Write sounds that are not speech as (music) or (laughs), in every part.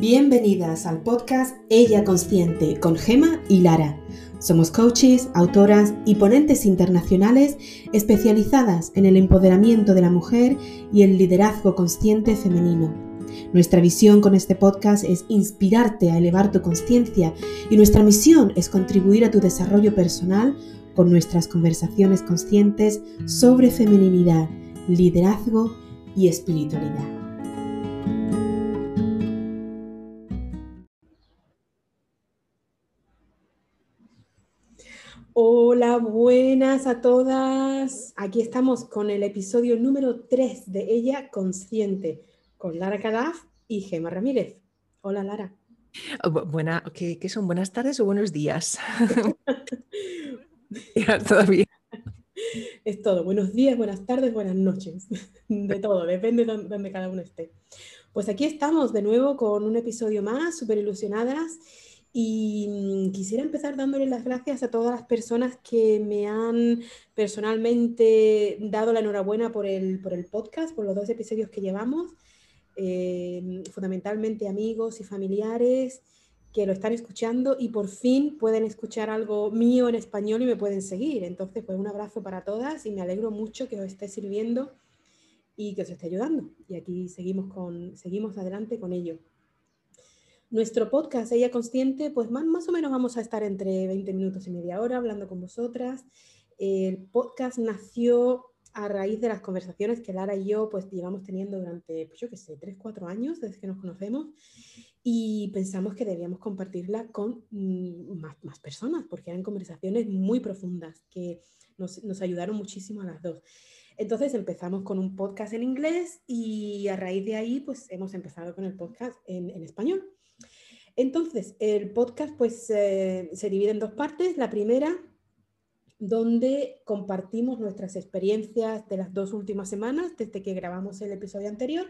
Bienvenidas al podcast Ella Consciente con Gema y Lara. Somos coaches, autoras y ponentes internacionales especializadas en el empoderamiento de la mujer y el liderazgo consciente femenino. Nuestra visión con este podcast es inspirarte a elevar tu conciencia y nuestra misión es contribuir a tu desarrollo personal con nuestras conversaciones conscientes sobre feminidad, liderazgo y espiritualidad. Hola, buenas a todas. Aquí estamos con el episodio número 3 de Ella Consciente, con Lara Calaf y Gema Ramírez. Hola, Lara. Buena, ¿qué, son? ¿Buenas tardes o buenos días? (laughs) (laughs) Todavía. Es todo. Buenos días, buenas tardes, buenas noches. De todo, depende de donde cada uno esté. Pues aquí estamos de nuevo con un episodio más, súper ilusionadas y mm, quisiera empezar dándole las gracias a todas las personas que me han personalmente dado la enhorabuena por el, por el podcast, por los dos episodios que llevamos, eh, fundamentalmente amigos y familiares que lo están escuchando y por fin pueden escuchar algo mío en español y me pueden seguir. Entonces, pues un abrazo para todas y me alegro mucho que os esté sirviendo y que os esté ayudando. Y aquí seguimos, con, seguimos adelante con ello. Nuestro podcast, Ella Consciente, pues más, más, o menos vamos a estar entre 20 minutos y media hora hablando con vosotras. El podcast nació a raíz de las conversaciones que Lara y yo pues llevamos teniendo durante, pues yo qué sé, 3, 4 años desde que nos conocemos y pensamos que debíamos compartirla con mm, más, más personas porque eran conversaciones muy profundas que nos, nos, ayudaron muchísimo a las dos. Entonces empezamos con un podcast en inglés y a raíz de ahí pues hemos empezado con el podcast en, en español. Entonces, el podcast pues se divide en dos partes. La primera, donde compartimos nuestras experiencias de las dos últimas semanas desde que grabamos el episodio anterior.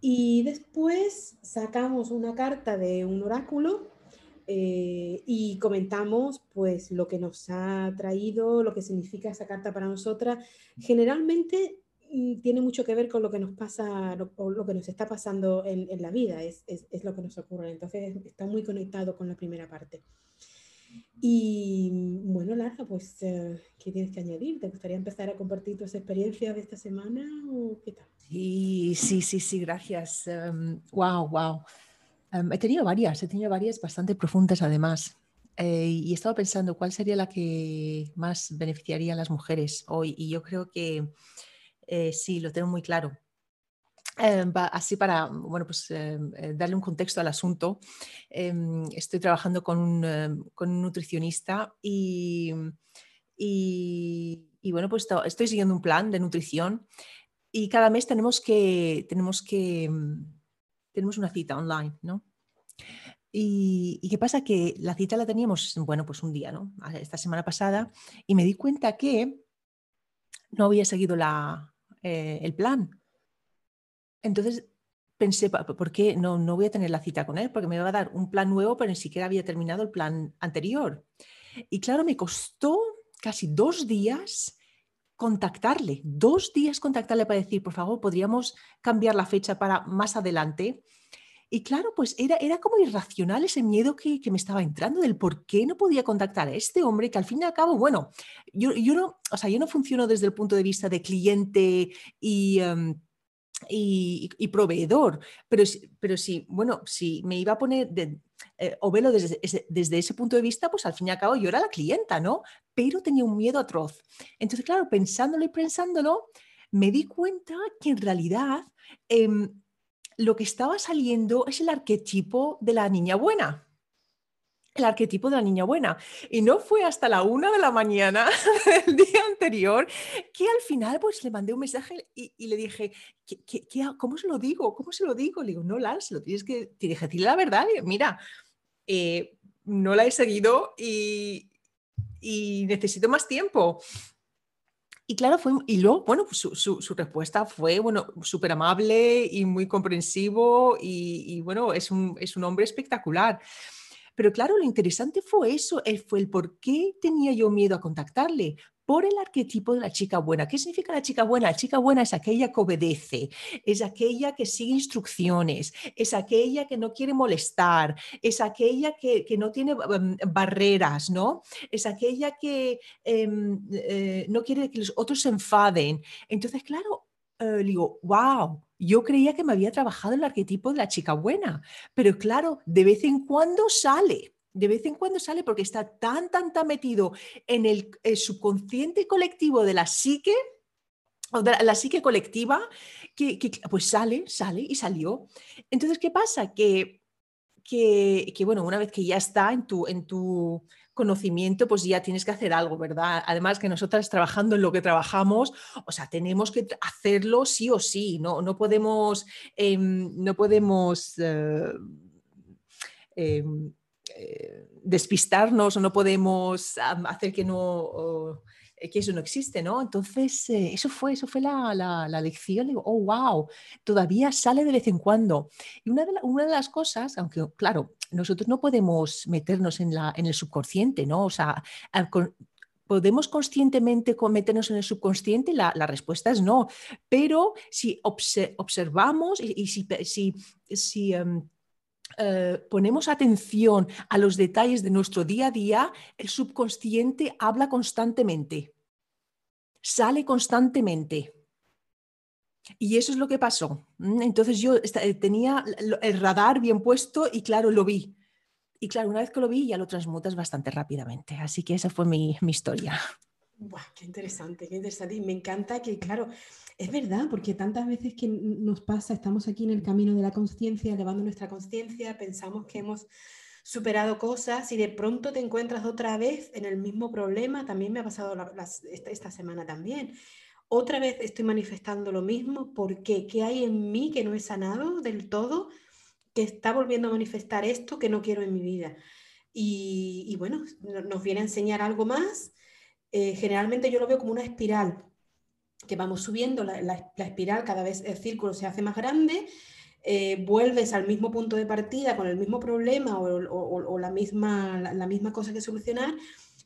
Y después sacamos una carta de un oráculo eh, y comentamos pues lo que nos ha traído, lo que significa esa carta para nosotras. Generalmente tiene mucho que ver con lo que nos pasa o lo que nos está pasando en, la vida, es, lo que nos ocurre. Entonces está muy conectado con la primera parte. Y bueno, Lara, pues, eh, ¿qué tienes que añadir? ¿Te gustaría empezar a compartir tus experiencias de esta semana o qué tal? Sí, sí, sí, sí, gracias. wow, em, wow. Em, he tenido varias, he tenido varias bastante profundas además. Eh, y he estado pensando cuál sería la que más beneficiaría a las mujeres hoy. Y yo creo que eh, sí, lo tengo muy claro. Em, así para bueno, pues, em, eh, darle un contexto al asunto, em, estoy trabajando con un, nutricionista y, y, bueno, pues estoy siguiendo un plan de nutrición y cada mes tenemos que, tenemos que, tenemos una cita online, ¿no? Y, y, qué pasa? Que la cita la teníamos, bueno, pues un día, ¿no? Esta semana pasada, y me di cuenta que no había seguido la, eh, el plan. Entonces pensé, ¿por qué no, no voy a tener la cita con él? Porque me va a dar un plan nuevo, pero ni siquiera había terminado el plan anterior. Y claro, me costó casi dos días contactarle, dos días contactarle para decir, por favor, podríamos cambiar la fecha para más adelante. Y claro, pues era, era como irracional ese miedo que, me estaba entrando del por qué no podía contactar a este hombre que al fin y al cabo, bueno, yo, yo no, o sea, yo no funciono desde el punto de vista de cliente y... Em, y, proveedor. Pero, pero si, bueno, si me iba a poner eh, o verlo desde desde ese punto de vista, pues al fin y al cabo yo era la clienta, ¿no? Pero tenía un miedo atroz. Entonces, claro, pensándolo y pensándolo, me di cuenta que en realidad em, lo que estaba saliendo es el arquetipo de la niña buena. El arquetipo de la niña buena. Y no fue hasta la una de la mañana (laughs) del día anterior que al final pues le mandé un mensaje y, le dije, ¿qué, cómo se lo digo? ¿Cómo se lo digo? Le digo, no, Lars, lo tienes que, decirle la verdad. mira, eh, no la he seguido y necesito más tiempo. Y claro, fue, y luego, bueno, pues su, su, respuesta fue, bueno, súper amable y muy comprensivo y, bueno, es un, es un, hombre espectacular. Pero claro, lo interesante fue eso, fue el por qué tenía yo miedo a contactarle, por el arquetipo de la chica buena. ¿Qué significa la chica buena? La chica buena es aquella que obedece, es aquella que sigue instrucciones, es aquella que no quiere molestar, es aquella que, no tiene em, barreras, ¿no? Es aquella que em, eh, no quiere que los otros se enfaden. Entonces, claro, eh, digo, wow, yo creía que me había trabajado el arquetipo de la chica buena, pero claro, de vez en cuando sale de vez en cuando sale porque está tan, tan, tan metido en el, subconsciente colectivo de la psique, o de la, psique colectiva, que, pues sale, sale y salió. Entonces, ¿qué pasa? Que, que, bueno, una vez que ya está en tu, en tu conocimiento, pues ya tienes que hacer algo, ¿verdad? Además que nosotras trabajando en lo que trabajamos, o sea, tenemos que hacerlo sí o sí, no, no podemos, em, no podemos eh, em, despistarnos o no podemos hacer que no... Eh, que eso no existe, ¿no? Entonces, eh, eso fue, eso fue la, la, lección. Digo, oh, wow, todavía sale de vez en cuando. Y una de, una de las cosas, aunque claro, nosotros no podemos meternos en, la, en el subconsciente, ¿no? O sea, ¿Podemos conscientemente meternos en el subconsciente? La, la respuesta es no. Pero si observamos y, si, si, si em, eh, ponemos atención a los detalles de nuestro día a día, el subconsciente habla constantemente, sale constantemente. Y eso es lo que pasó. Mm, entonces yo eh, tenía el radar bien puesto y claro, lo vi. Y claro, una vez que lo vi ya lo transmutas bastante rápidamente. Así que esa fue mi, mi historia. Qué interesante, qué interesante. Y me encanta que, claro, es verdad, porque tantas veces que nos pasa, estamos aquí en el camino de la conciencia, elevando nuestra conciencia, pensamos que hemos superado cosas y de pronto te encuentras otra vez en el mismo problema. También me ha pasado esta, semana también. Otra vez estoy manifestando lo mismo. ¿Por qué? ¿Qué hay en mí que no he sanado del todo? Que está volviendo a manifestar esto que no quiero en mi vida. Y, bueno, nos viene a enseñar algo más. Eh, generalmente yo lo veo como una espiral que vamos subiendo la, espiral, cada vez el círculo se hace más grande, eh, vuelves al mismo punto de partida con el mismo problema o, la, misma, la, misma cosa que solucionar,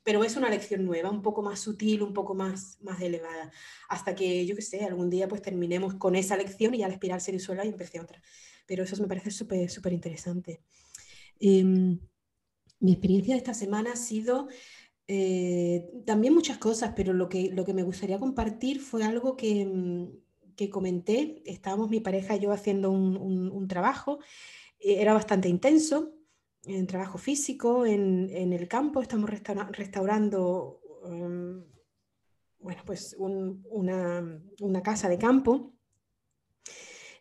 pero es una lección nueva, un poco más sutil, un poco más, más elevada, hasta que, yo qué sé, algún día pues terminemos con esa lección y ya la espiral se disuelva y empiece otra. Pero eso me parece súper súper interesante. Em, mi experiencia de esta semana ha sido eh, también muchas cosas, pero lo que, lo que me gustaría compartir fue algo que, mm, que comenté. Estábamos mi pareja y yo haciendo un, un, trabajo, eh, era bastante intenso, en trabajo físico, en, en el campo, estamos restaurando em, bueno, pues una, una casa de campo.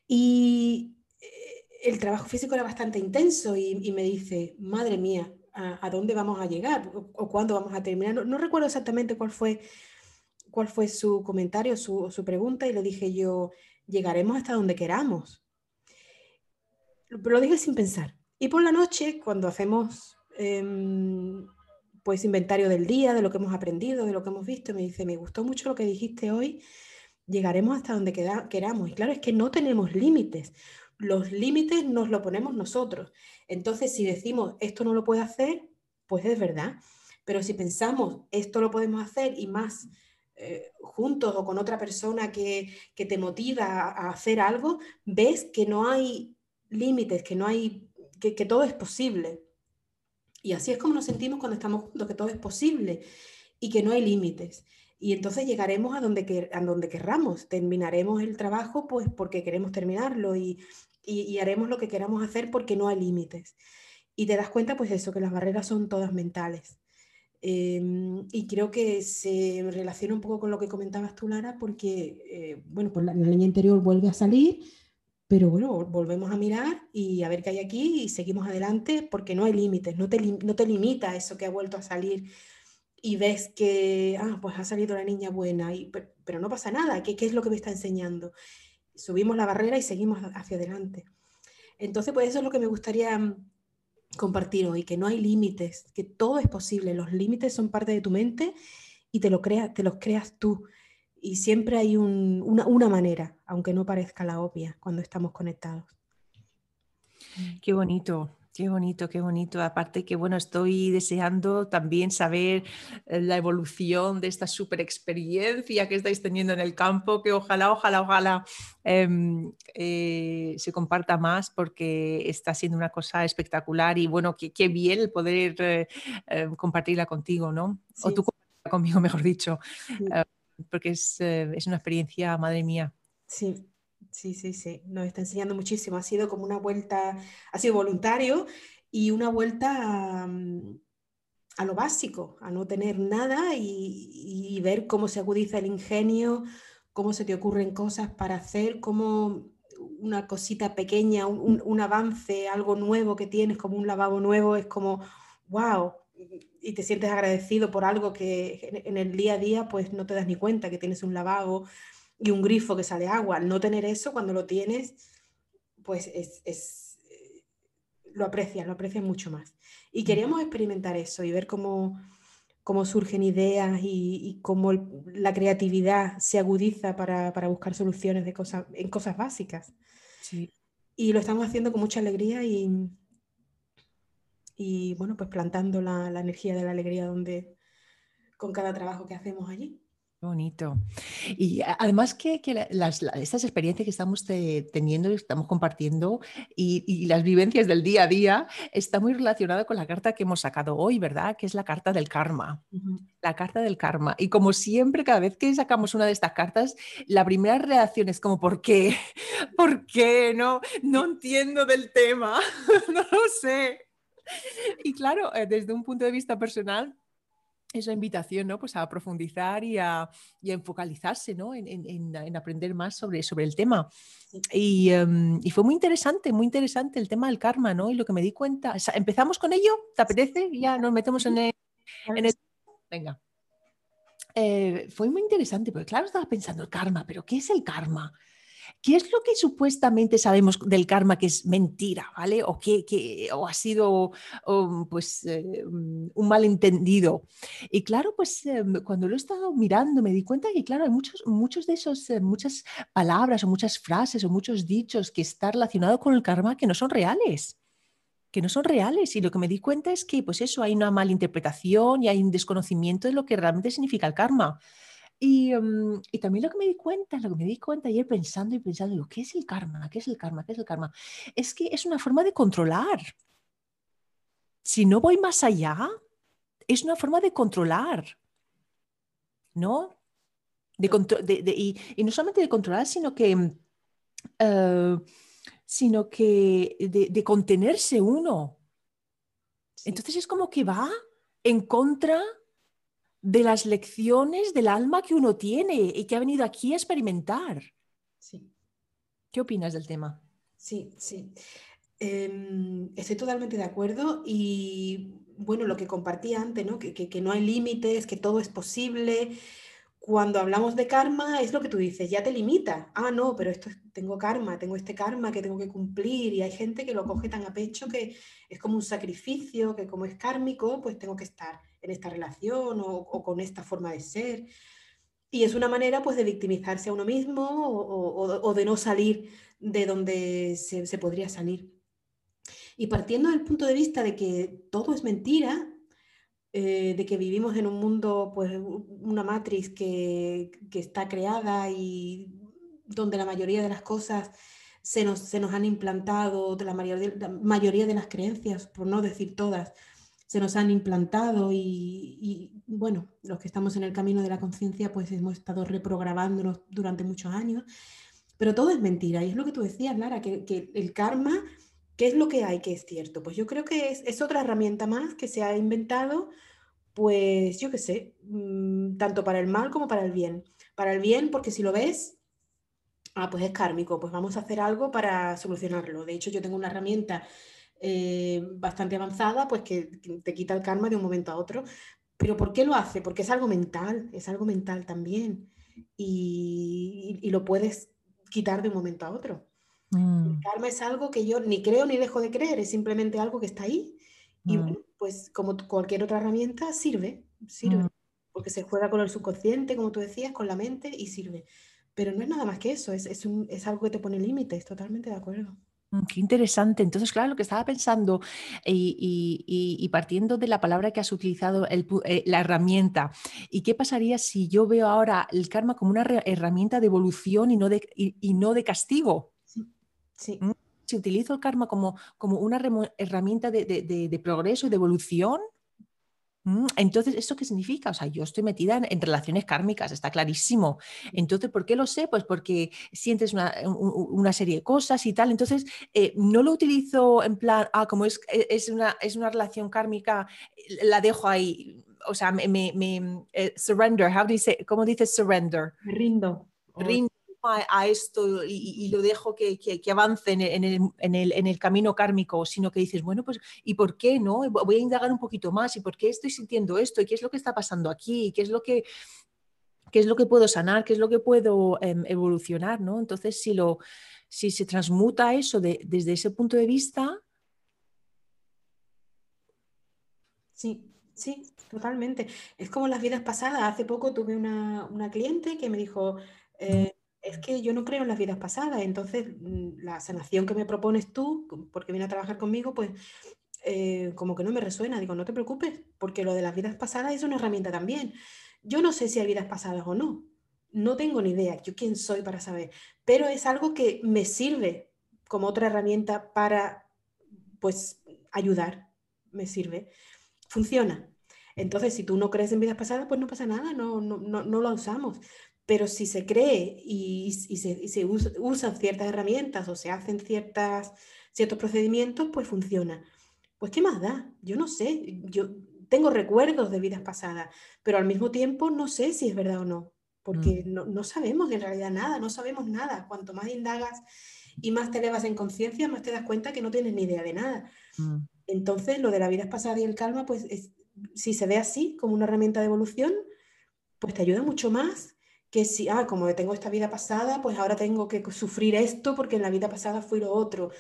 Y eh, el trabajo físico era bastante intenso y me dice, madre mía, a, dónde vamos a llegar o, cuándo vamos a terminar. No, recuerdo exactamente cuál fue, cuál fue su comentario, su, su pregunta, y le dije yo, llegaremos hasta donde queramos. Lo dije sin pensar. Y por la noche, cuando hacemos em, pues inventario del día, de lo que hemos aprendido, de lo que hemos visto, me dice, me gustó mucho lo que dijiste hoy, llegaremos hasta donde queramos. Y claro, es que no tenemos límites los límites nos lo ponemos nosotros. Entonces, si decimos esto no lo puede hacer, pues es verdad. Pero si pensamos esto lo podemos hacer y más eh, juntos o con otra persona que, te motiva a hacer algo, ves que no hay límites, que no hay, que, todo es posible. Y así es como nos sentimos cuando estamos juntos, que todo es posible y que no hay límites. Y entonces llegaremos a donde, a donde querramos, terminaremos el trabajo pues porque queremos terminarlo y, y, haremos lo que queramos hacer porque no hay límites. Y te das cuenta, pues eso, que las barreras son todas mentales. Em, y creo que se relaciona un poco con lo que comentabas tú, Lara, porque, eh, bueno, pues la, la, interior vuelve a salir, pero bueno, volvemos a mirar y a ver qué hay aquí y seguimos adelante porque no hay límites, no te, no te limita eso que ha vuelto a salir y ves que, ah, pues ha salido la niña buena, y, pero, no pasa nada, ¿qué, ¿qué es lo que me está enseñando? Subimos la barrera y seguimos hacia adelante. Entonces, pues eso es lo que me gustaría mm, compartir hoy, que no hay límites, que todo es posible, los límites son parte de tu mente y te, lo crea, te los creas tú. Y siempre hay una, una manera, aunque no parezca la obvia, cuando estamos conectados. Qué bonito, Qué bonito, qué bonito. Aparte que, bueno, estoy deseando también saber eh, la evolución de esta super experiencia que estáis teniendo en el campo, que ojalá, ojalá, ojalá em, eh, se comparta más porque está siendo una cosa espectacular y bueno, qué bien el poder eh, compartirla contigo, ¿no? O tú conmigo, (laughs) mejor dicho, porque es, es una experiencia, madre mía. Sí, Sí, sí, sí, nos está enseñando muchísimo. Ha sido como una vuelta, ha sido voluntario y una vuelta mm, a, lo básico, a no tener nada y, ver cómo se agudiza el ingenio, cómo se te ocurren cosas para hacer, cómo una cosita pequeña, un, avance, algo nuevo que tienes, como un lavabo nuevo, es como, wow, y te sientes agradecido por algo que en el día a día pues no te das ni cuenta que tienes un lavabo y un grifo que sale agua. no tener eso, cuando lo tienes, pues es, eh, lo aprecias, lo aprecias mucho más. Y queríamos experimentar eso y ver cómo, cómo surgen ideas y, cómo la creatividad se agudiza para, buscar soluciones de cosas, en cosas básicas. Y lo estamos haciendo con mucha alegría y, y bueno, pues plantando la, la energía de la alegría donde, con cada trabajo que hacemos allí bonito. Y además que, estas experiencias que estamos teniendo y estamos compartiendo y, las vivencias del día a día está muy relacionada con la carta que hemos sacado hoy, ¿verdad? Que es la carta del karma. La carta del karma. Y como siempre, cada vez que sacamos una de estas cartas, la primera reacción es como, ¿por qué? (laughs) ¿Por qué? No, no entiendo del tema. (laughs) no lo sé. Y claro, eh, desde un punto de vista personal, esa invitación ¿no? pues a profundizar y a, y focalizarse ¿no? en, en, aprender más sobre, sobre el tema. Y, em, y, fue muy interesante, muy interesante el tema del karma, ¿no? Y lo que me di cuenta, ¿empezamos con ello? ¿Te apetece? Ya nos metemos en el... En el... Venga. Eh, fue muy interesante, porque claro, estaba pensando el karma, pero ¿qué es el karma? ¿Qué es lo que supuestamente sabemos del karma que es mentira, ¿vale? O que, o ha sido pues, eh, un malentendido. Y claro, pues em, cuando lo he estado mirando me di cuenta que, claro, hay muchos, muchos de esos, eh, muchas palabras o muchas frases o muchos dichos que están relacionados con el karma que no son reales que no son reales. Y lo que me di cuenta es que, pues eso, hay una malinterpretación y hay un desconocimiento de lo que realmente significa el karma. Mm, y, también lo que me di cuenta, lo que me di cuenta ayer pensando y pensando, digo, ¿qué es el karma? ¿Qué es el karma? ¿Qué es el karma? Es que es una forma de controlar. Si no voy más allá, es una forma de controlar. ¿No? De y, no solamente de controlar, sino que, eh, sino que de, contenerse uno. Entonces es como que va en contra de las lecciones del alma que uno tiene y que ha venido aquí a experimentar. Sí. ¿Qué opinas del tema? Sí, sí. Em, estoy totalmente de acuerdo y bueno, lo que compartí antes, ¿no? Que, que, no hay límites, que todo es posible. Cuando hablamos de karma, es lo que tú dices, ya te limita. Ah, no, pero esto tengo karma, tengo este karma que tengo que cumplir y hay gente que lo coge tan a pecho que es como un sacrificio, que como es kármico, pues tengo que estar en esta relación o, con esta forma de ser. Y es una manera pues de victimizarse a uno mismo o, de no salir de donde se, podría salir. Y partiendo del punto de vista de que todo es mentira, eh, de que vivimos en un mundo, pues una matriz que, está creada y donde la mayoría de las cosas se nos, se nos han implantado, de la mayoría de las creencias, por no decir todas, se nos han implantado y, bueno, los que estamos en el camino de la conciencia pues hemos estado reprogramándonos durante muchos años, pero todo es mentira y es lo que tú decías, Lara, que, el karma, ¿qué es lo que hay que es cierto? Pues yo creo que es, otra herramienta más que se ha inventado, pues yo qué sé, mm, tanto para el mal como para el bien. Para el bien porque si lo ves, ah, pues es kármico, pues vamos a hacer algo para solucionarlo. De hecho, yo tengo una herramienta eh, bastante avanzada, pues que, te quita el karma de un momento a otro. Pero ¿por qué lo hace? Porque es algo mental, es algo mental también. Y, lo puedes quitar de un momento a otro. El mm. karma es algo que yo ni creo ni dejo de creer, es simplemente algo que está ahí. Y mm. pues como cualquier otra herramienta, sirve, sirve. Mm. Porque se juega con el subconsciente, como tú decías, con la mente y sirve. Pero no es nada más que eso, es, es, un, es algo que te pone límites, totalmente de acuerdo. Mm, qué interesante. Entonces, claro, lo que estaba pensando y, partiendo de la palabra que has utilizado, eh, la herramienta, ¿y qué pasaría si yo veo ahora el karma como una herramienta de evolución y no de, y, no de castigo? Sí. ¿Mm? Si utilizo el karma como, como una herramienta de, de progreso y de evolución, entonces, ¿eso qué significa? O sea, yo estoy metida en, relaciones kármicas, está clarísimo. Entonces, ¿por qué lo sé? Pues porque sientes una, serie de cosas y tal. Entonces, eh, no lo utilizo en plan, ah, como es, e, es, una, es una relación kármica, la dejo ahí. O sea, me, me, eh, surrender, how do you say, ¿cómo dices surrender? Me rindo. Rindo a, esto y, lo dejo que, avance en el, camino kármico, sino que dices, bueno, pues, ¿y por qué no? Voy a indagar un poquito más, ¿y por qué estoy sintiendo esto? ¿Y qué es lo que está pasando aquí? ¿Qué es lo que, qué es lo que puedo sanar? ¿Qué es lo que puedo em, evolucionar? ¿no? Entonces, si, lo, si se transmuta eso desde ese punto de vista... Sí, Sí, totalmente. Es como las vidas pasadas. Hace poco tuve una, cliente que me dijo, eh, es que yo no creo en las vidas pasadas, entonces mm, la sanación que me propones tú, porque viene a trabajar conmigo, pues eh, como que no me resuena. Digo, no te preocupes, porque lo de las vidas pasadas es una herramienta también. Yo no sé si hay vidas pasadas o no, no tengo ni idea, yo quién soy para saber, pero es algo que me sirve como otra herramienta para, pues, ayudar, me sirve, funciona. Entonces, si tú no crees en vidas pasadas, pues no pasa nada, no, no, no, no lo usamos. Pero si se cree y, se, usan ciertas herramientas o se hacen ciertas, ciertos procedimientos, pues funciona. Pues ¿qué más da? Yo no sé, yo tengo recuerdos de vidas pasadas, pero al mismo tiempo no sé si es verdad o no, porque mm. no, sabemos en realidad nada, no sabemos nada. Cuanto más indagas y más te elevas en conciencia, más te das cuenta que no tienes ni idea de nada. Mm. Entonces, lo de la vida pasada y el calma, pues si se ve así, como una herramienta de evolución, pues te ayuda mucho más que si, ah, como tengo esta vida pasada, pues ahora tengo que sufrir esto porque en la vida pasada fui lo otro.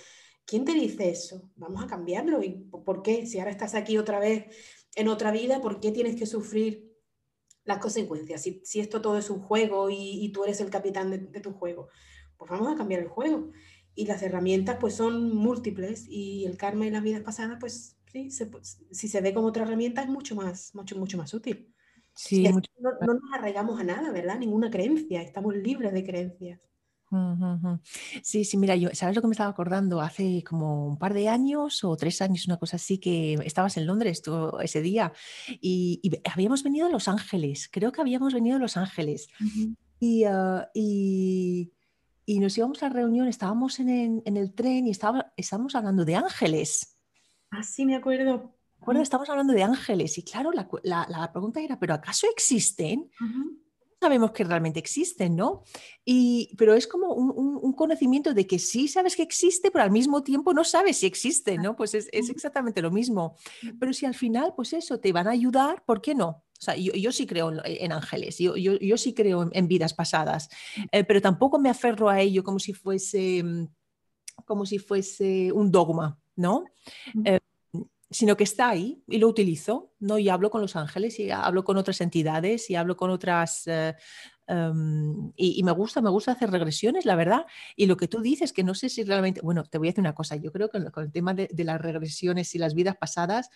¿Quién te dice eso? Vamos a cambiarlo. ¿Y por qué? Si ahora estás aquí otra vez en otra vida, ¿por qué tienes que sufrir las consecuencias? Si, si esto todo es un juego y, tú eres el capitán de, tu juego, pues vamos a cambiar el juego. Y las herramientas pues son múltiples y el karma y las vidas pasadas pues sí, si se ve como otra herramienta es mucho más, mucho, mucho más útil. Sí, no, nos arraigamos a nada, ¿verdad? Ninguna creencia, estamos libres de creencias. Sí, sí, mira, yo, ¿sabes lo que me estaba acordando? Hace como un par de años o tres años, una cosa así, que estabas en Londres tú, ese día y, habíamos venido a Los Ángeles, creo que habíamos venido a Los Ángeles ah, y, y, nos íbamos a la reunión, estábamos en, el tren y estaba, estábamos hablando de ángeles. Ah, sí, me acuerdo. Bueno, estamos hablando de ángeles y claro, la, pregunta era, ¿pero acaso existen? Sabemos que realmente existen, ¿no? Y, pero es como un, conocimiento de que sí sabes que existe, pero al mismo tiempo no sabes si existe, ¿no? Pues es, exactamente lo mismo. Pero si al final, pues eso, te van a ayudar, ¿por qué no? O sea, yo, sí creo en, ángeles, yo, yo, sí creo en, vidas pasadas, eh, pero tampoco me aferro a ello como si fuese, como si fuese un dogma, ¿no? Sino que está ahí y lo utilizo, ¿no? Y hablo con los ángeles y hablo con otras entidades y hablo con otras... Eh, em, y, me gusta, me gusta hacer regresiones, la verdad. Y lo que tú dices, que no sé si realmente, bueno, te voy a decir una cosa, yo creo que con el tema de, las regresiones y las vidas pasadas,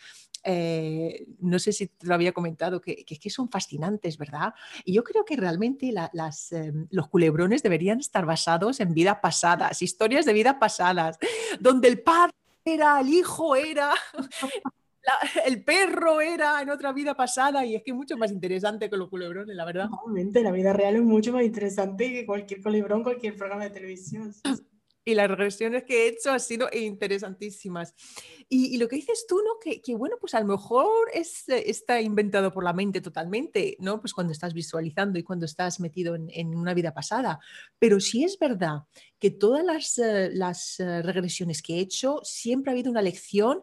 eh, no sé si te lo había comentado, que, que, son fascinantes, ¿verdad? Y yo creo que realmente las, em, los culebrones deberían estar basados en vidas pasadas, historias de vidas pasadas, donde el padre era, el hijo era, el perro era en otra vida pasada y es que es mucho más interesante que los culebrones, la verdad. Obviamente, la vida real es mucho más interesante que cualquier culebrón, cualquier programa de televisión. Y las regresiones que he hecho han sido interesantísimas. Y, lo que dices tú, ¿no? Que, bueno, pues a lo mejor es, está inventado por la mente totalmente, ¿no? Pues cuando estás visualizando y cuando estás metido en, una vida pasada. Pero sí es verdad que todas las, eh, las, eh, regresiones que he hecho, siempre ha habido una lección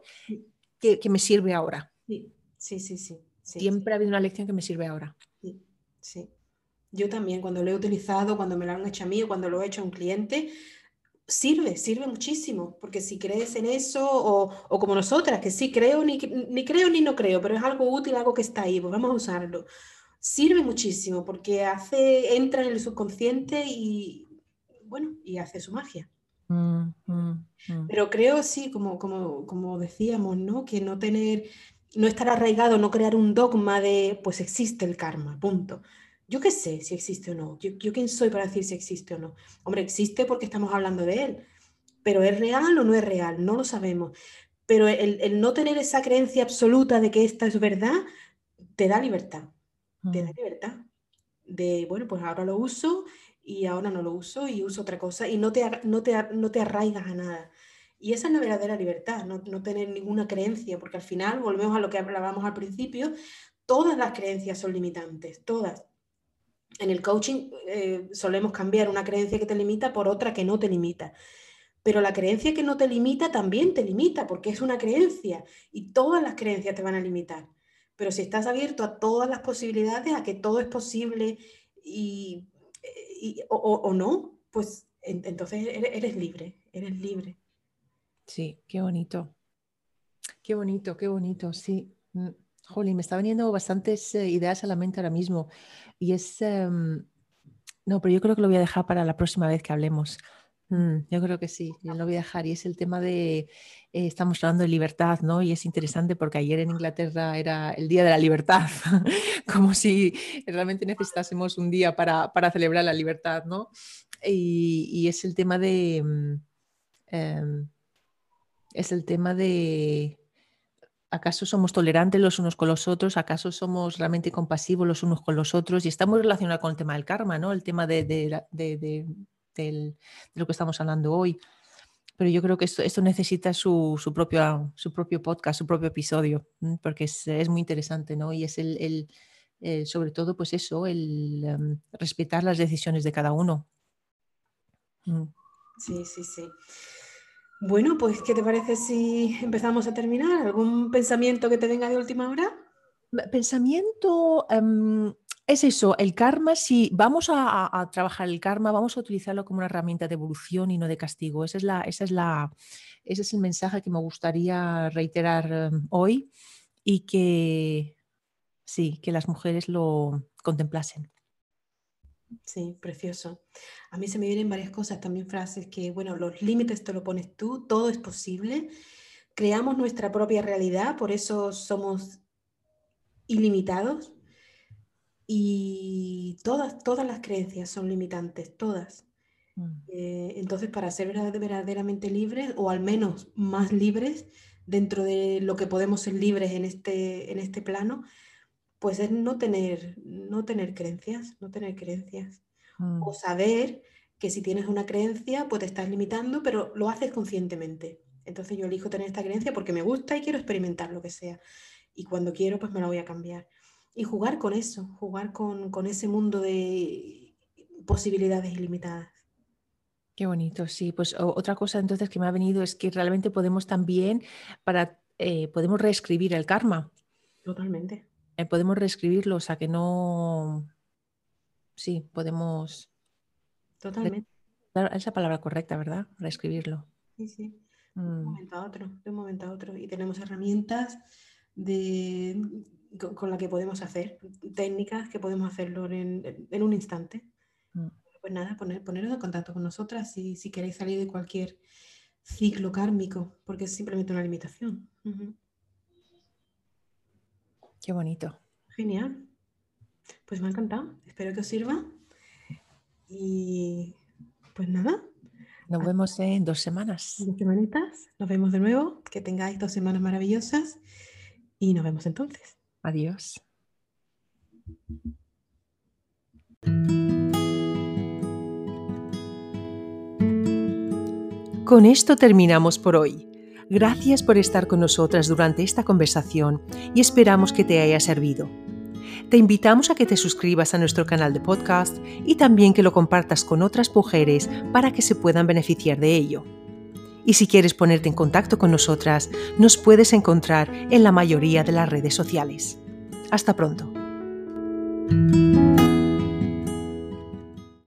que, que me sirve ahora. Sí, sí, sí. sí, siempre ha habido una lección que me sirve ahora. Sí, sí. Yo también, cuando lo he utilizado, cuando me lo han hecho a mí o cuando lo he hecho a un cliente, sirve, sirve muchísimo, porque si crees en eso, o, como nosotras, que sí creo, ni, ni, creo ni no creo, pero es algo útil, algo que está ahí, pues vamos a usarlo. Sirve muchísimo porque hace, entra en el subconsciente y, bueno, y hace su magia. Mm, mm. Mm. Pero creo, sí, como, como, como decíamos, ¿no? Que no tener, no estar arraigado, no crear un dogma de, pues existe el karma, punto. Yo qué sé si existe o no. Yo, yo quién soy para decir si existe o no. Hombre, existe porque estamos hablando de él. Pero ¿es real o no es real? No lo sabemos. Pero el, el no tener esa creencia absoluta de que esta es verdad, te da libertad. Te da mm. libertad. De, bueno, pues ahora lo uso y ahora no lo uso y uso otra cosa y no te, no te, no te arraigas a nada. Y esa es la verdadera libertad, no, no, tener ninguna creencia, porque al final, volvemos a lo que hablábamos al principio, todas las creencias son limitantes, todas. En el coaching eh, solemos cambiar una creencia que te limita por otra que no te limita. Pero la creencia que no te limita también te limita, porque es una creencia y todas las creencias te van a limitar. Pero si estás abierto a todas las posibilidades, a que todo es posible y o, no, pues entonces eres, libre, eres libre. Sí, qué bonito. Qué bonito, qué bonito, sí. Jolly, me está veniendo bastantes eh, ideas a la mente ahora mismo. Y es... Em, no, pero yo creo que lo voy a dejar para la próxima vez que hablemos. Mm, yo creo que sí, yo lo voy a dejar. Y es el tema de, eh, estamos hablando de libertad, ¿no? Y es interesante porque ayer en Inglaterra era el Día de la Libertad, (laughs) como si realmente necesitásemos un día para, para celebrar la libertad, ¿no? Y, es el tema de... Em, es el tema de... ¿Acaso somos tolerantes los unos con los otros? ¿Acaso somos realmente compasivos los unos con los otros? Y está muy relacionado con el tema del karma, ¿no? El tema de, de, de de lo que estamos hablando hoy. Pero yo creo que esto, esto necesita su, su, propio, su propio podcast, su propio episodio, porque es, es muy interesante, ¿no? Y es el, el, sobre todo, pues eso, el em, respetar las decisiones de cada uno. Mm. Sí, sí, sí. Bueno, pues, ¿qué te parece si empezamos a terminar? ¿Algún pensamiento que te venga de última hora? Pensamiento, um, es eso, el karma, si vamos a, trabajar el karma, vamos a utilizarlo como una herramienta de evolución y no de castigo. Esa es la, esa es la, ese es el mensaje que me gustaría reiterar em, hoy y que sí, que las mujeres lo contemplasen. Sí, precioso. A mí se me vienen varias cosas, también frases que, bueno, los límites te lo pones tú, todo es posible. Creamos nuestra propia realidad, por eso somos ilimitados y todas, todas las creencias son limitantes, todas. Mm. Eh, entonces, para ser verdaderamente libres, o al menos más libres, dentro de lo que podemos ser libres en este, en este plano, pues es no tener, no tener creencias, no tener creencias. O mm. saber que si tienes una creencia, pues te estás limitando, pero lo haces conscientemente. Entonces yo elijo tener esta creencia porque me gusta y quiero experimentar lo que sea. Y cuando quiero, pues me la voy a cambiar y jugar con eso, jugar con, ese mundo de posibilidades ilimitadas. Qué bonito, sí. Pues otra cosa entonces que me ha venido es que realmente podemos también, para, eh, podemos reescribir el karma. Totalmente. Eh, podemos reescribirlo, o sea que no, sí, podemos. Totalmente. Esa palabra correcta, ¿verdad? Reescribirlo. Sí, sí. De un mm. momento a otro, de un momento a otro. Y tenemos herramientas de con, la que podemos hacer, técnicas que podemos hacerlo en, un instante. Mm. Pues nada, poner, poneros en contacto con nosotras si, si queréis salir de cualquier ciclo kármico, porque es simplemente una limitación. Qué bonito. Genial. Pues me ha encantado. Espero que os sirva. Y pues nada. Nos vemos en dos semanas. Dos semanitas. Nos vemos de nuevo. Que tengáis dos semanas maravillosas. Y nos vemos entonces. Adiós. Con esto terminamos por hoy. Gracias por estar con nosotras durante esta conversación y esperamos que te haya servido. Te invitamos a que te suscribas a nuestro canal de podcast y también que lo compartas con otras mujeres para que se puedan beneficiar de ello. Y si quieres ponerte en contacto con nosotras, nos puedes encontrar en la mayoría de las redes sociales. Hasta pronto.